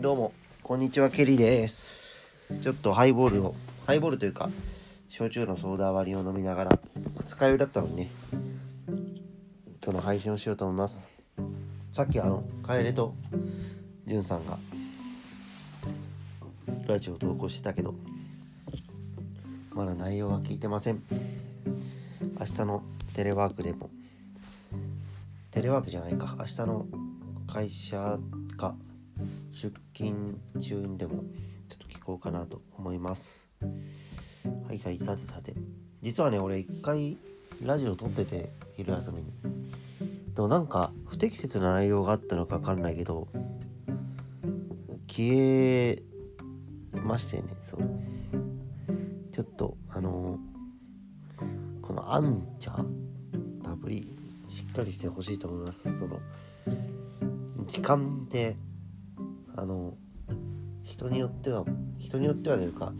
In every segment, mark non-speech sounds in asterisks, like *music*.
どうも。こんにちはケリーです。ちょっとハイボールをハイボールというか焼酎のソーダ割りを飲みながら二日酔いだったのにね今日の配信をしようと思います。さっきあの楓とじゅんさんがラジオ投稿してたけどまだ内容は聞いてません。明日のテレワークでも。テレワークじゃないか。明日の会社か。出勤中にでもちょっと聞こうかなと思います。はいはいさてさて。実はね俺一回ラジオ撮ってて昼休みに。でもなんか不適切な内容があったのか分かんないけど消えましてねそう。ちょっとあのーこのアンチャダブリしっかりしてほしいと思います。その時間ってあの人によっては人によってはというか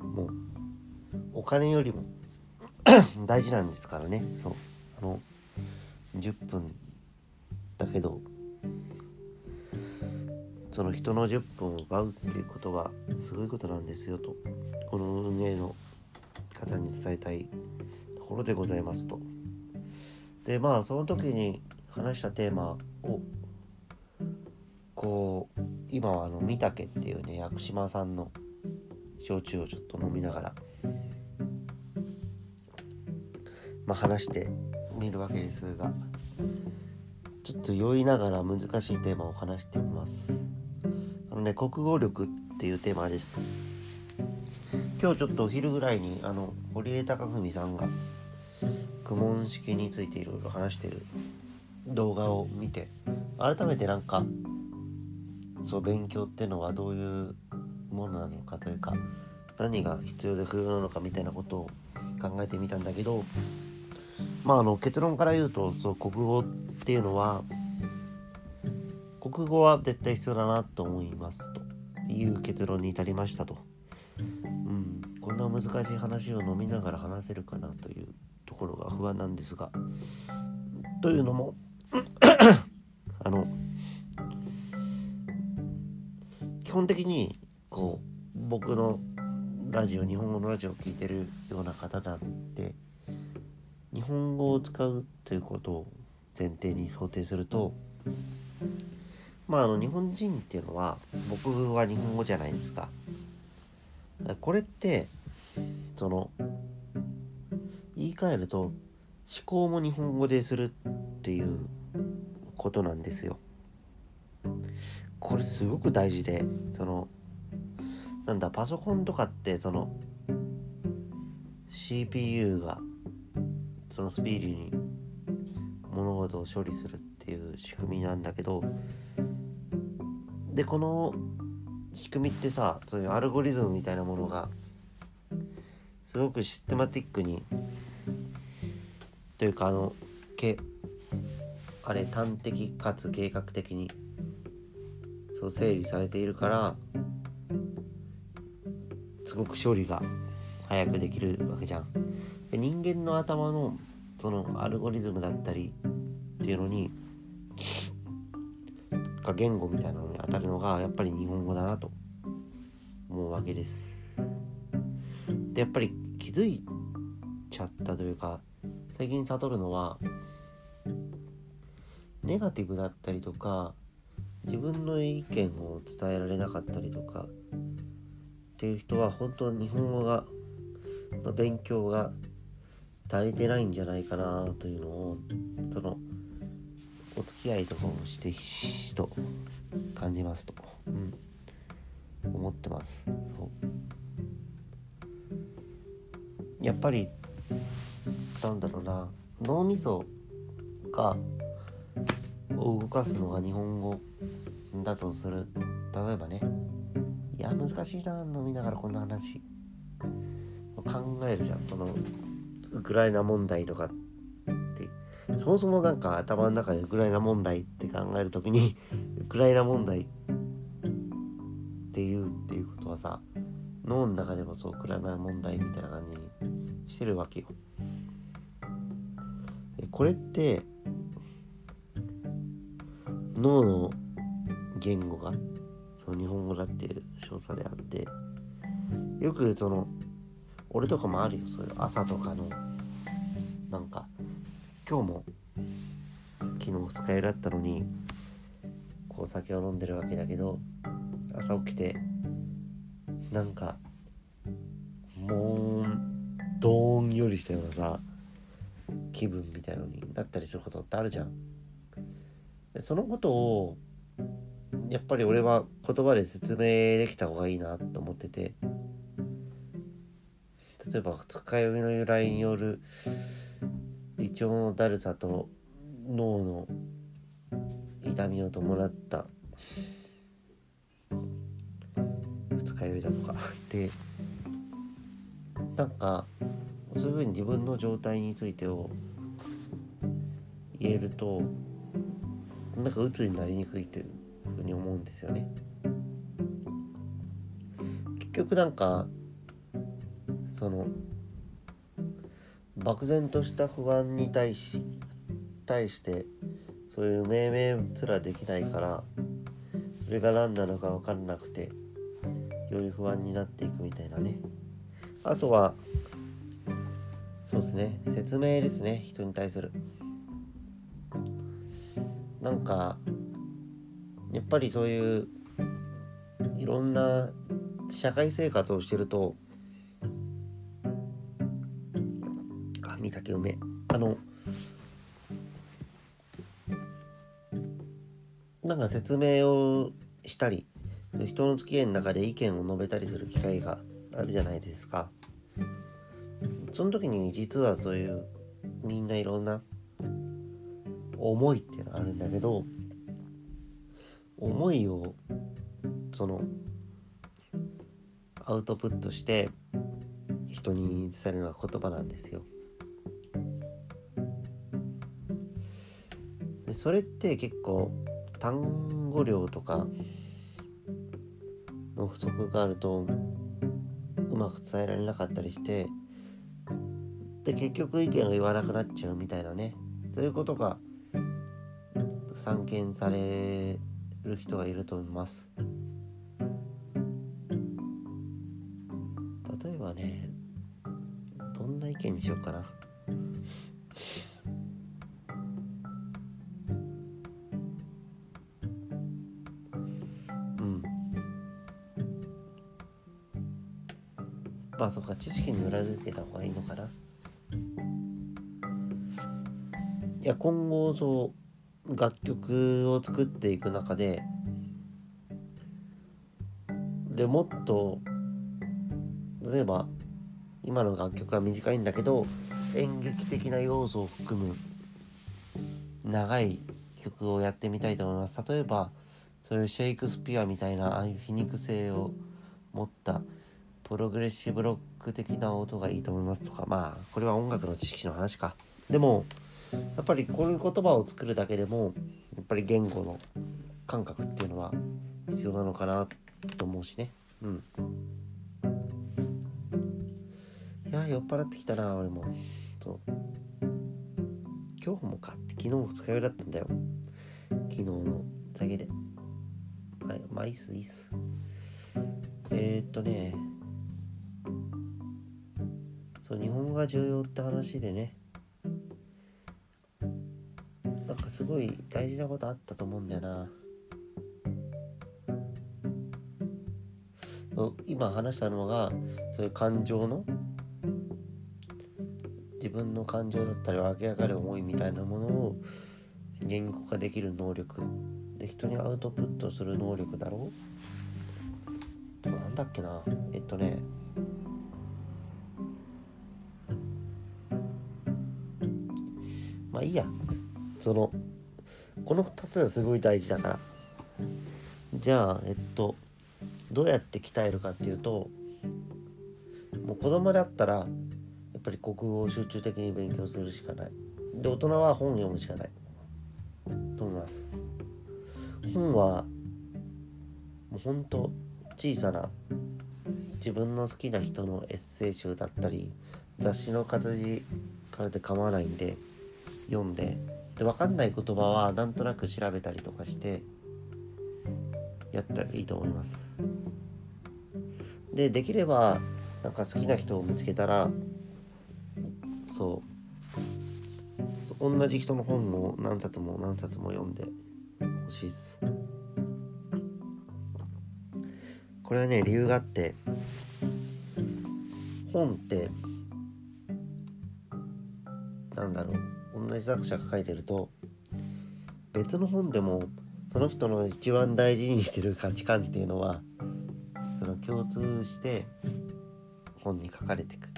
もうお金よりも *clears throat* 大事なんですからねそうあの10分だけどその人の10分を奪うっていうことはすごいことなんですよとこの運営の方に伝えたいところでございますと。でまあその時に話したテーマをこう今はあの御嶽っていうね屋久島さんの焼酎をちょっと飲みながらまあ話してみるわけですがちょっと酔いながら難しいテーマを話してみます。あのね国語力っていうテーマです。今日ちょっとお昼ぐらいにあの堀江貴文さんが苦問式についていろいろ話してる動画を見て改めてなんかそう勉強ってのはどういうものなのかというか何が必要で不要なのかみたいなことを考えてみたんだけどまああの結論から言うとそう国語っていうのは国語は絶対必要だなと思いますという結論に至りましたと。うん、こんな難しい話を飲みながら話せるかなというところが不安なんですがというのもあの基本的にこう僕のラジオ日本語のラジオを聴いてるような方なんで日本語を使うということを前提に想定するとまああの日本人っていうのは僕は日本語じゃないですか。これってその言い換えると思考も日本語でするっていうことなんですよ。これすごく大事でそのなんだパソコンとかってその CPU がそのスピーディーに物事を処理するっていう仕組みなんだけどでこの仕組みってさそういうアルゴリズムみたいなものがすごくシステマティックにというかあのけあれ端的かつ計画的にそう整理されているからすごく処理が早くできるわけじゃん。で人間の頭のそのアルゴリズムだったりっていうのにか言語みたいなのに当たるのがやっぱり日本語だなと思うわけです。でやっぱり気づいちゃったというか最近悟るのはネガティブだったりとか自分の意見を伝えられなかったりとかっていう人は本当日本語がの勉強が足りてないんじゃないかなというのをそのお付き合いとかをしてひしと感じますと、うん、思ってます。やっぱりなんだろうな。脳みそがを動かすのが日本語だとする。例えばねいや難しいな飲みながらこんな話。考えるじゃん。そのウクライナ問題とかって。そもそもなんか頭の中でウクライナ問題って考える時に *laughs* ウクライナ問題っていうっていうことはさ脳の中でもそうウクライナ問題みたいな感じにしてるわけよ。これって脳の言語がその日本語だっていう少佐であってよくその俺とかもあるよそういう朝とかのなんか今日も昨日二日酔いだったのにこう酒を飲んでるわけだけど朝起きてなんかもうどんよりしたようなさ気分みたいのになったりすることってあるじゃん。でそのことをやっぱり俺は言葉で説明できた方がいいなと思ってて。例えば二日酔いの由来による胃腸のだるさと脳の痛みを伴った二日酔いだとか。でなんかそういうふうに自分の状態についてを言えるとなんか鬱になりにくいというふうに思うんですよね。結局なんかその漠然とした不安に対し対してそういう命名すらできないからそれが何なのか分からなくてより不安になっていくみたいなね。あとはそうですね。説明ですね。人に対する。なんかやっぱりそういういろんな社会生活をしてるとあ見たけうめあのなんか説明をしたり人の付き合いの中で意見を述べたりする機会があるじゃないですか。その時に実はそういうみんないろんな思いっていうのがあるんだけど思いをそのアウトプットして人に伝えるのは言葉なんですよ。でそれって結構単語量とかの不足があるとうまく伝えられなかったりしてで結局意見が言わなくなっちゃうみたいなねそういうことが散見される人がいると思います。例えばねどんな意見にしようかな。うん。まあそうか知識に裏付けた方がいいのかな。いや今後そう楽曲を作っていく中ででもっと例えば今の楽曲は短いんだけど演劇的な要素を含む長い曲をやってみたいと思います。例えばそういうシェイクスピアみたいなああいう皮肉性を持ったプログレッシブロック的な音がいいと思いますとか。まあこれは音楽の知識の話か。でもやっぱりこういう言葉を作るだけでもやっぱり言語の感覚っていうのは必要なのかなと思うしね。うん。いや酔っ払ってきたな俺も。そう。今日もか。って昨日も二日酔いだったんだよ。昨日の酒で。まあまあいいっすいいっす。えー、っとね。そう日本語が重要って話でね。すごい大事なことあったと思うんだよな。今話したのがそういう感情の自分の感情だったり湧き上がる思いみたいなものを言語化できる能力。で人にアウトプットする能力だろう。なんだっけな。えっとね。まあいいや。そのこの2つがすごい大事だから。じゃあえっとどうやって鍛えるかっていうともう子供だったらやっぱり国語を集中的に勉強するしかない。で大人は本読むしかない。と思います。本はもうほんと小さな自分の好きな人のエッセイ集だったり雑誌の活字からで構わないんで読んでで分かんない言葉はなんとなく調べたりとかしてやったらいいと思います。でできればなんか好きな人を見つけたらそう同じ人の本を何冊も何冊も読んでほしいっす。これはね理由があって本ってなんだろう。同じ作者が書いてると別の本でもその人の一番大事にしてる価値観っていうのはその共通して本に書かれてく。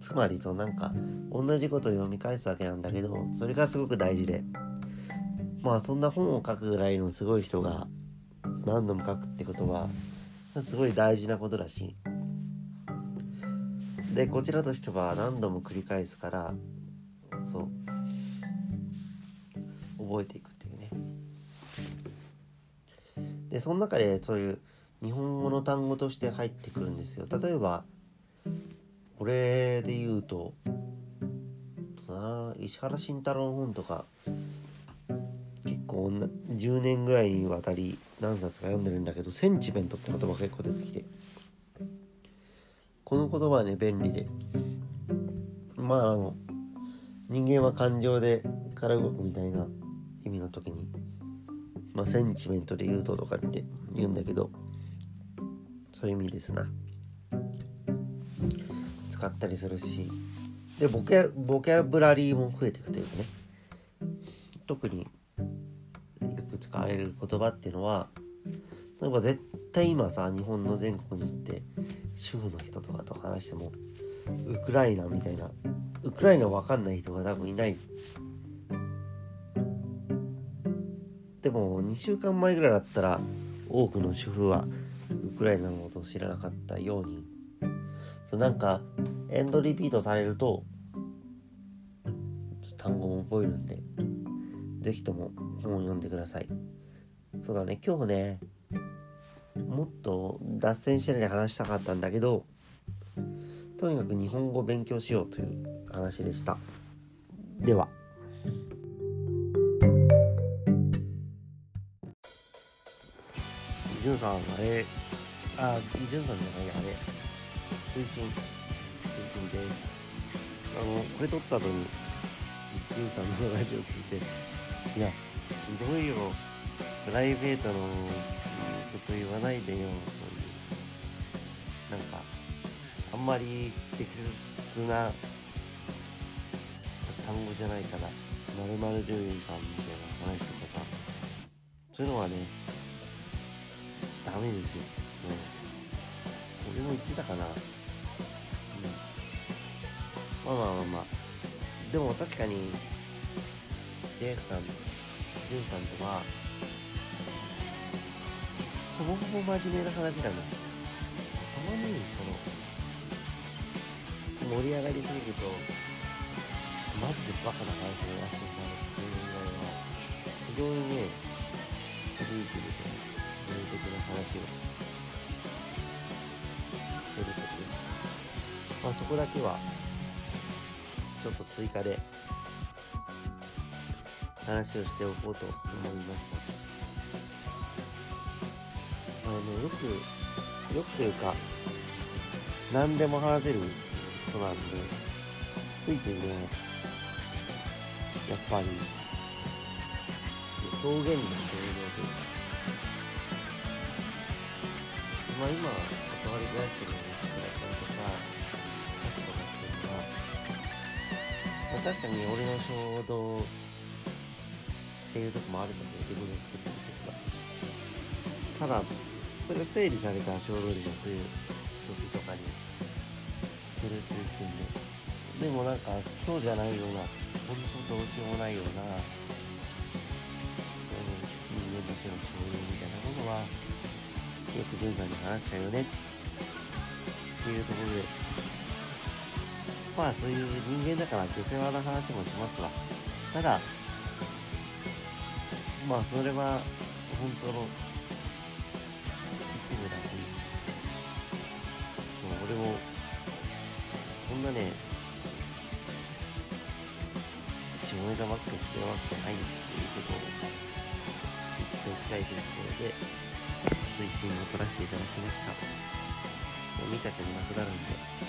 つまりそなんか同じことを読み返すわけなんだけどそれがすごく大事で。まあそんな本を書くぐらいのすごい人が何度も書くってことはすごい大事なことだし。でこちらとしては何度も繰り返すからそう。覚えていくっていうね。でその中でそういう日本語の単語として入ってくるんですよ。例えばこれで言うとな石原慎太郎の本とか結構10年ぐらいにわたり何冊か読んでるんだけどセンチメントって言葉が結構出てきてこの言葉はね便利で。まああの人間は感情でから動くみたいな意味の時にまあセンチメントで言うととかって言うんだけどそういう意味ですな。使ったりするし。でボキャボキャブラリーも増えていくというかね。特によく使われる言葉っていうのは例えば絶対今さ日本の全国に行って主婦の人とかと話してもウクライナみたいなウクライナわかんない人が多分いない。でも2週間前ぐらいだったら多くの主婦はウクライナのことを知らなかったように。そうなんかエンドリピートされると単語も覚えるんで是非とも本を読んでください。そうだね今日ねもっと脱線してない話したかったんだけどとにかく日本語を勉強しようという話でした。では。ジュンさんあれ。あジュンさんじゃないあれ。追伸追伸です。あのこれ撮った後にジュンさんのラジオ聞いていやひどいよ。プライベートのこと言わないでよ。んまり適切な単語じゃないからまるまる獣医さんみたいな。話とかさそういうのはねダメですよ、ね、俺も言ってたかな。うん。まあまあまあまあ。でも確かに JF さん、ジュンさんとはほぼほぼ真面目な話だなたまにその盛り上がりすぎるとマジでバカな話をやらせてもらうっていうぐらいは非常にねクリエイティブで自分的な話をしてるという。まあそこだけはちょっと追加で話をしておこうと思いました。あのよくよくというか何でも話せる人なんでついついねやっぱり表現の表情というかまあ今関わり出してる人だったりとか歌詞とかっていうのは、まあ、確かに俺の衝動っていうとこもあるので自分で作ってる曲がただそれが整理された衝動でしょそういう曲とかにしてるっていう時点ででもなんかそうじゃないような本当どうしようもないような人間としての衝動みたいなものはよく文化に話しちゃうよねっていうところで。まあそういう人間だから下世話な話もしますわ。ただまあそれは本当の一部だしそう俺もそんなね下ネタばっか言ってるわけじゃないっていうことをちょっと言っておきたいというところで追伸を撮らせていただきました。もう見たくなくなるんで。